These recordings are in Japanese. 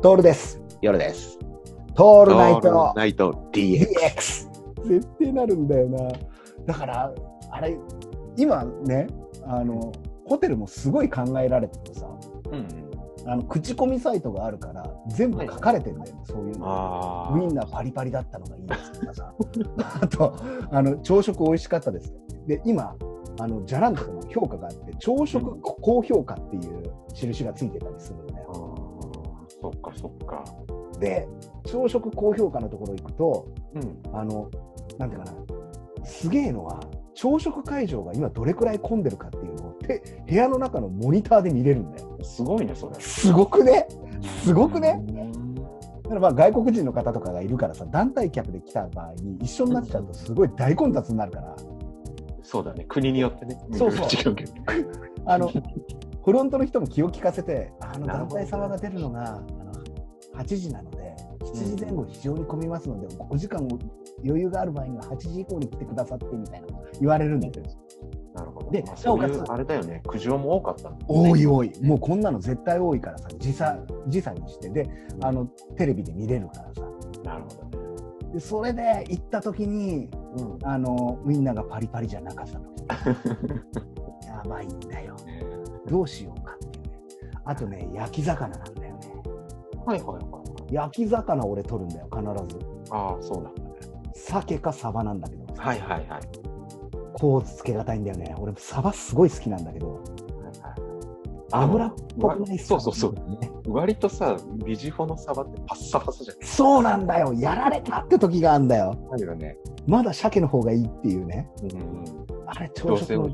トールです。夜です。トールナイトルナイト DX。絶対なるんだよな。だから、あれ、今ね、あの、ホテルもすごい考えられててさ、うん。あの口コミサイトがあるから、全部書かれてんだよね、そういうの。あウインナーパリパリだったのがいいですとかさ。あと、あの、朝食美味しかったです。で、今、あの、じゃらんとかの評価があって、朝食高評価っていう印がついてたりするんだあよ。ー。そっかそっか。で、朝食高評価のところ行くと、うん。あの、なんていうかな、すげえのは、朝食会場が今どれくらい混んでるかっていうのをて部屋の中のモニターで見れるんだよ。すごいね、それ。すごくね？すごくね？うんだからまあ外国人の方とかがいるからさ、団体客で来た場合に一緒になっちゃうとすごい大混雑になるから、そうだね。国によってね。そうそう。あの、フロントの人も気を利かせて、あの団体様が出るのがあの8時なので、7時前後非常に混みますので、お時間を余裕がある場合には8時以降に来てくださってみたいな言われるんですよ。なるほど。でまあそういうあれだよね。苦情も多かったね多い多い。もうこんなの絶対多いからさ、時差、時差にして、で、あの、テレビで見れるからさ。なるほどね。で、それで行った時に、うん。あの、ウインナーがパリパリじゃなかった時 やばいんだよ。ねどうしようかっていうね。あとね、焼き魚なんだよね。はいはいはい。焼き魚俺取るんだよ、必ず。ああ、そうなんだね。鮭かサバなんだけど、はいはいはい。こうつけがたいんだよね。俺、サバすごい好きなんだけど、はいはい油っぽくないそうそうそう。ね割とさ、ビジフォのサバってパッサパサじゃん。そうなんだよ。やられたって時があるんだよ。だよね。まだ鮭の方がいいっていうね。うんうん。あれ、朝食の、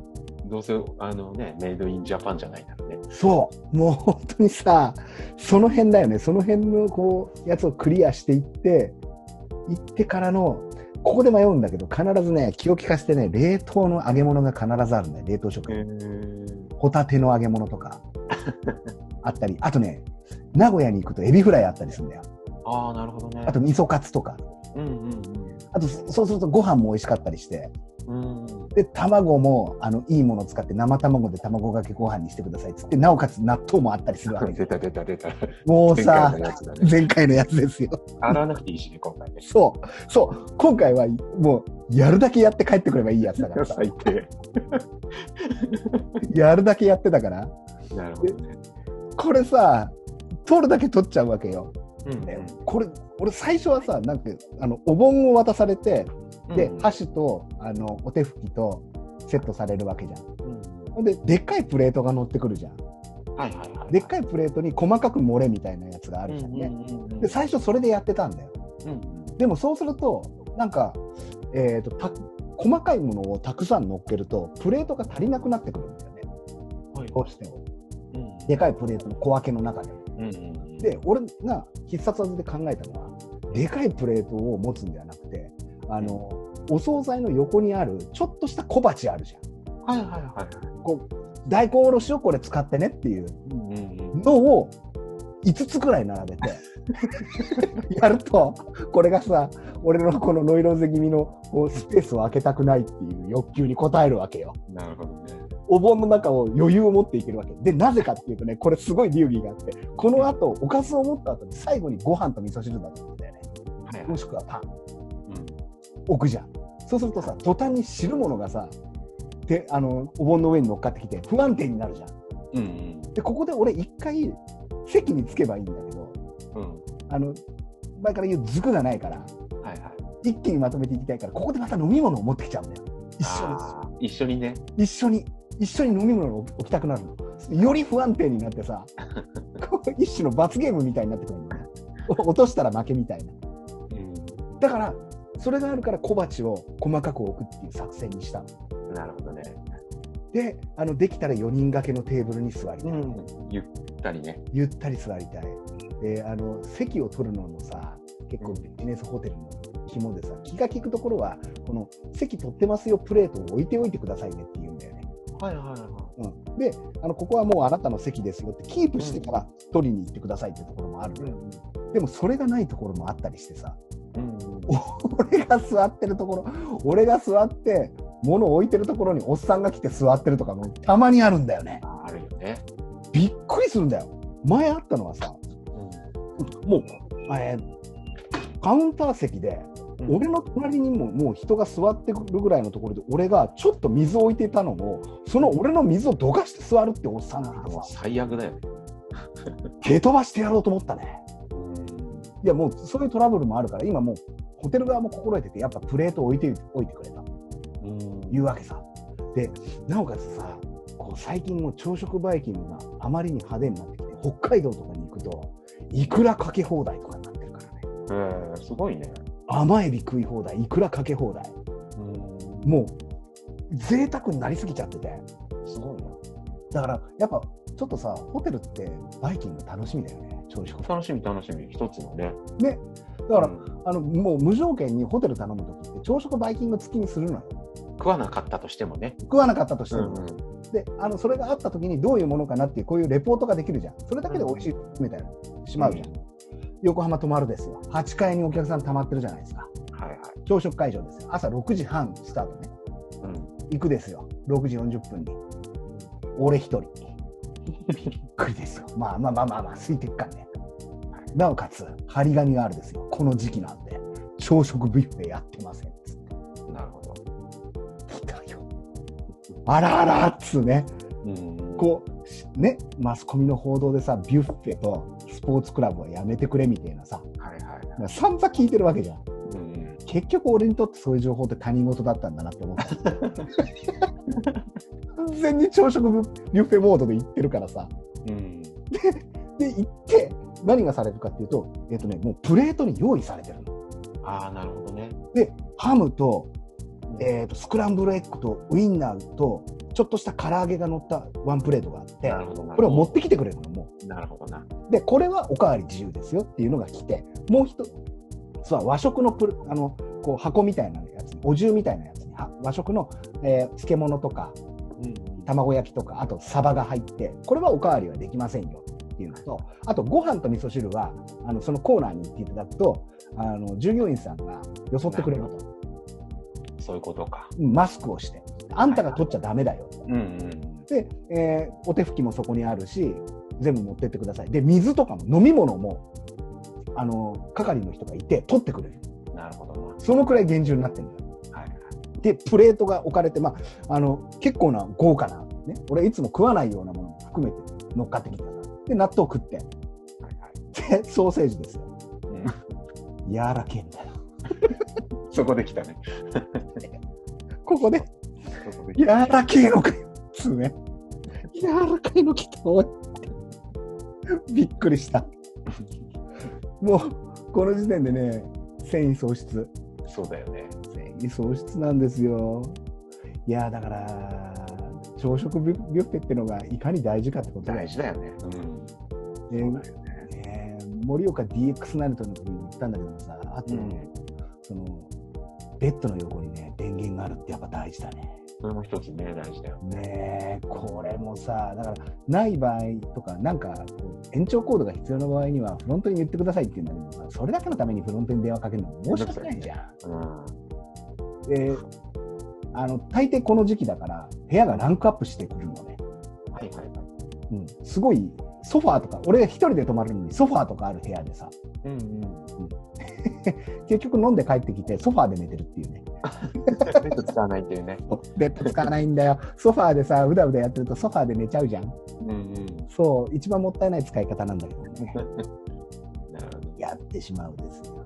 どうせ、あのね、メイドインジャパンじゃないならね。そう。もう本当にさ、その辺だよね。その辺のこう、やつをクリアしていって、行ってからの、ここで迷うんだけど、必ずね、気を利かせてね、冷凍の揚げ物が必ずあるんだよ。冷凍食品。ホタテの揚げ物とか、あったり、あとね、名古屋に行くとエビフライあったりするんだよ。ああ、なるほどね。あと、味噌カツとか。うんうんあと、そうするとご飯も美味しかったりして、うん。うん。で、卵も、あの、いいものを使って生卵で卵かけご飯にしてくださいっつって、なおかつ納豆もあったりするわけ 出た出た出た。もう前さ回の、やつだね。前回のやつですよ。洗わなくていいしね、今回ね。そう、そう、今回はもう、やるだけやって帰ってくればいいやつだからさ、最低。やるだけやってたから、なるほどね。これさ、取るだけ取っちゃうわけよ。うんねこれ、俺最初はさ、なんか、あの、お盆を渡されて、で、うん箸と、あの、お手拭きとセットされるわけじゃん。うんで、でっかいプレートが乗ってくるじゃん。はいはいはい。でっかいプレートに細かく漏れみたいなやつがあるじゃんね。で、最初それでやってたんだよ。うんでもそうすると、なんか、えっ、とた、細かいものをたくさん乗っけると、プレートが足りなくなってくるんだよね。はいどうしても。うんでかいプレートの小分けの中で。うんうんで、俺が必殺技で考えたのは、でかいプレートを持つんではなくて、あの、お惣菜の横にある、ちょっとした小鉢あるじゃん。はいはいはい。こう、大根おろしをこれ使ってねっていううんうんのを5つくらい並べて、やると、これがさ、俺のこのノイローゼ気味のこうスペースを空けたくないっていう欲求に応えるわけよ。うん。なるほどね。お盆の中を余裕を持っていけるわけ。で、なぜかっていうとね、これすごい流儀があって、この後、おかずを持った後に最後にご飯と味噌汁だと思うんだよね。はいはいもしくはパンうん置くじゃん。そうするとさ、途端に汁物がさ、で、あの、お盆の上に乗っかってきて不安定になるじゃん。うんうんで、ここで俺一回席につけばいいんだけど、うん。あの、前から言うズクがないから、はいはい。一気にまとめていきたいから、ここでまた飲み物を持ってきちゃうんだよ。一緒あー一緒にね。に。一緒に、一緒に飲み物を置きたくなるの。より不安定になってさ、一種の罰ゲームみたいになってくるんだよ落としたら負けみたいな。うん。だから、それがあるから小鉢を細かく置くっていう作戦にしたの。なるほどね。で、あの、できたら4人掛けのテーブルに座りたい。ゆったりね。ゆったり座りたい。で、あの、席を取るのもさ、結構うんビジネスホテルの肝でさ、気が利くところは、この席取ってますよプレートを置いておいてくださいねって言うんだよね。はいはいはうん、であの、ここはもうあなたの席ですよって、キープしてから取りに行ってくださいってところもあるのよ。でもそれがないところもあったりしてさ、うん。俺が座ってるところ、俺が座って、物を置いてるところにおっさんが来て座ってるとかもたまにあるんだよね。あるよね。びっくりするんだよ。前あったのはさ、もう、えーカウンター席で、うん俺の隣にももう人が座ってくるぐらいのところで、俺がちょっと水を置いていたのも、その俺の水をどかして座るっておっさんなんかもうさ、最悪だよね。蹴飛ばしてやろうと思ったね。いや、もうそういうトラブルもあるから、今もうホテル側も心得てて、やっぱプレートを置いておいてくれたいうわけさ。で、なおかつさ、こう最近もう朝食バイキングがあまりに派手になってきて、北海道とかに行くと、いくらかけ放題とかになってるからね。えー、すごいね。甘エビ食い放題、いくらかけ放題。もう、贅沢になりすぎちゃってて。すごいな。だから、やっぱ、ちょっとさ、ホテルってバイキング楽しみだよね、朝食。楽しみ楽しみ。一つのね。ね。だから、うんあの、もう無条件にホテル頼むときって、朝食バイキング付きにするのよ。食わなかったとしてもね。食わなかったとしても。うんうんで、あの、それがあったときにどういうものかなっていう、こういうレポートができるじゃん。それだけで美味しいみたいな、しまうじゃん。横浜泊まるですよ。8階にお客さん溜まってるじゃないですか。はいはい。朝食会場ですよ。朝6時半スタートね。うん。行くですよ。6時40分に。俺一人。びっくりですよ。まあまあまあまあまあ、空いてっからね。なおかつ、張り紙があるですよ。この時期なんで。朝食ビュッフェやってません。つってなるほど。来たよ。あらあらっつうね。うんこう、しね、マスコミの報道でさ、ビュッフェとスポーツクラブはやめてくれみたいなさ、はいはいはい。散々聞いてるわけじゃん。結局俺にとってそういう情報って他人事だったんだなって思って。完全に朝食ビュッフェモードで行ってるからさ。うん。で、行って、何がされるかっていうと、えっ、とね、もうプレートに用意されてるの。ああ、なるほどね。で、ハムと、えっ、と、スクランブルエッグとウインナーと、ちょっとした唐揚げが乗ったワンプレートがあってな、るほどな。これを持ってきてくれるの、もなるほどな。う。で、これはおかわり自由ですよっていうのが来て、もう一つは和食のプル、あの、こう箱みたいなやつに、お重みたいなやつに、は和食の、えー漬物とか、うん。卵焼きとか、あとサバが入って、これはおかわりはできませんよっていうのと、あとご飯と味噌汁は、あのそのコーナーに行っていただくと、あの従業員さんがよそってくれると、そういうことか。うんマスクをして、あんたが取っちゃダメだよ。うんうん。で、えーお手拭きもそこにあるし、全部持ってってください。で、水とかも飲み物も、あの、係の人がいて、取ってくれる。なるほどな。そのくらい厳重になってるんだよ。はいはい。で、プレートが置かれて、まあ、あの、結構な豪華な、ね、俺いつも食わないようなものも含めて乗っかってきてさ。で、納豆食って、はいはい。で、ソーセージですよ。うん柔らけえんだよ。そこで来たね。ここで、そこで来柔らけえのかよ。つうね。柔らかいの来た、おい。びっくりした。もう、この時点でね、繊維喪失。た。そうだよね。繊維喪失なんですよ。いや、だから、朝食ビュッフェってのがいかに大事かってこと大事だよね。うん。でね盛岡 DX ナルトの時に言ったんだけどもさ、あと、うんその、ベッドの横にね、電源があるってやっぱ大事だね。それも一つね、大事だよ。ねえ、これもさ、だから、ない場合とか、なんかこう、延長コードが必要な場合には、フロントに言ってくださいって言うんだけどさ、それだけのためにフロントに電話かけるのも申し訳ないじゃん。うん。で、あの、大抵この時期だから、部屋がランクアップしてくるのね。はいはいはい。うん。すごい、ソファーとか、俺が一人で泊まるのにソファーとかある部屋でさ、うんうん。結局飲んで帰ってきてソファーで寝てるっていうね。ベッド使わないっていうね。ベッド使わないんだよ。ソファーでさ、うだうだやってるとソファーで寝ちゃうじゃん。うんうん。そう、一番もったいない使い方なんだけどね。やってしまうですよ。